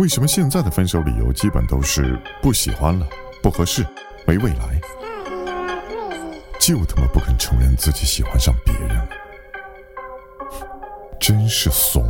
为什么现在的分手理由基本都是不喜欢了不合适没未来？就他妈不肯承认自己喜欢上别人了。真是怂。